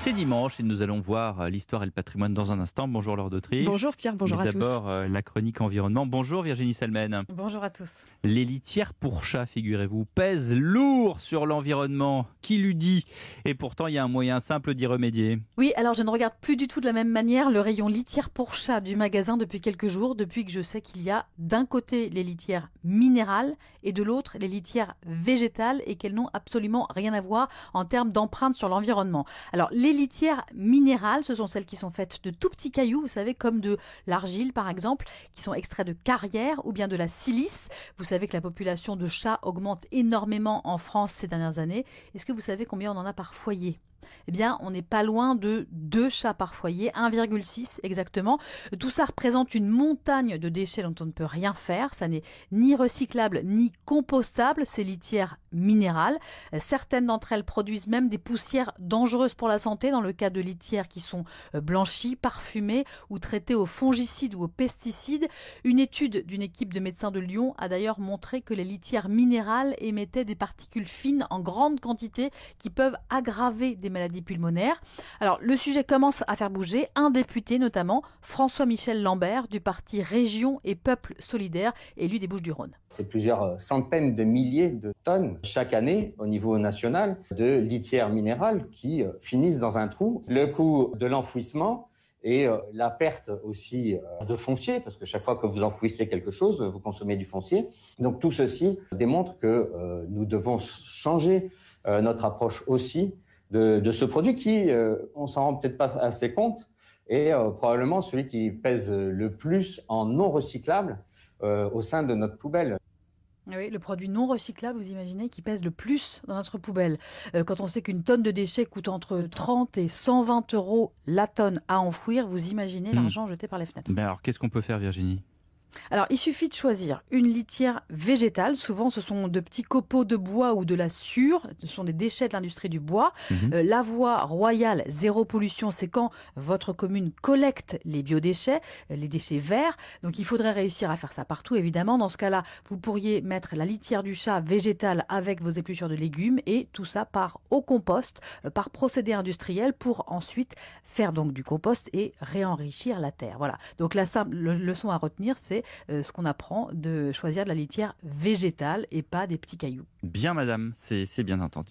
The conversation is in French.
C'est dimanche et nous allons voir euh, l'histoire et le patrimoine dans un instant. Bonjour Laure d'Autriche. Bonjour Pierre, bonjour Mais à tous. D'abord, euh, la chronique environnement. Bonjour Virginie Salmen. Bonjour à tous. Les litières pour chats, figurez-vous, pèsent lourd sur l'environnement. Qui l'eût dit? Et pourtant, il y a un moyen simple d'y remédier. Oui, alors je ne regarde plus du tout de la même manière le rayon litière pour chat du magasin depuis quelques jours, depuis que je sais qu'il y a d'un côté les litières minérales et de l'autre les litières végétales et qu'elles n'ont absolument rien à voir en termes d'empreinte sur l'environnement. Alors les litières minérales, ce sont celles qui sont faites de tout petits cailloux, vous savez, comme de l'argile par exemple, qui sont extraits de carrières ou bien de la silice. Vous savez que la population de chats augmente énormément en France ces dernières années. Est-ce que vous savez combien on en a par foyer? Eh bien, on n'est pas loin de 2 chats par foyer, 1,6 exactement. Tout ça représente une montagne de déchets dont on ne peut rien faire. Ça n'est ni recyclable ni compostable, ces litières minérales. Certaines d'entre elles produisent même des poussières dangereuses pour la santé dans le cas de litières qui sont euh, blanchies, parfumées ou traitées aux fongicides ou aux pesticides. Une étude d'une équipe de médecins de Lyon a d'ailleurs montré que les litières minérales émettaient des particules fines en grande quantité qui peuvent aggraver des maladies pulmonaires. Alors le sujet commence à faire bouger. Un député notamment, François-Michel Lambert du parti Région et Peuple Solidaire, élu des Bouches-du-Rhône. C'est plusieurs centaines de milliers de tonnes chaque année au niveau national de litières minérales qui euh, finissent dans un trou. Le coût de l'enfouissement et euh, la perte aussi euh, de foncier, parce que chaque fois que vous enfouissez quelque chose, vous consommez du foncier. Donc tout ceci démontre que euh, nous devons changer euh, notre approche aussi de, de ce produit qui, euh, on s'en rend peut-être pas assez compte, est euh, probablement celui qui pèse le plus en non recyclable euh, au sein de notre poubelle. Oui, le produit non recyclable, vous imaginez, qui pèse le plus dans notre poubelle. Euh, quand on sait qu'une tonne de déchets coûte entre 30 et 120 euros la tonne à enfouir, vous imaginez Hmm. l'argent jeté par les fenêtres. Ben alors, qu'est-ce qu'on peut faire, Virginie? Alors, il suffit de choisir une litière végétale. Souvent, ce sont de petits copeaux de bois ou de la sciure. Ce sont des déchets de l'industrie du bois. Euh, la voie royale zéro pollution, c'est quand votre commune collecte les biodéchets, euh, les déchets verts. Donc, il faudrait réussir à faire ça partout, évidemment. Dans ce cas-là, vous pourriez mettre la litière du chat végétale avec vos épluchures de légumes et tout ça part au compost, euh, par procédé industriel pour ensuite faire donc du compost et réenrichir la terre. Voilà. Donc, la simple le- leçon à retenir, c'est euh, ce qu'on apprend de choisir de la litière végétale et pas des petits cailloux. Bien, madame, c'est c'est bien entendu.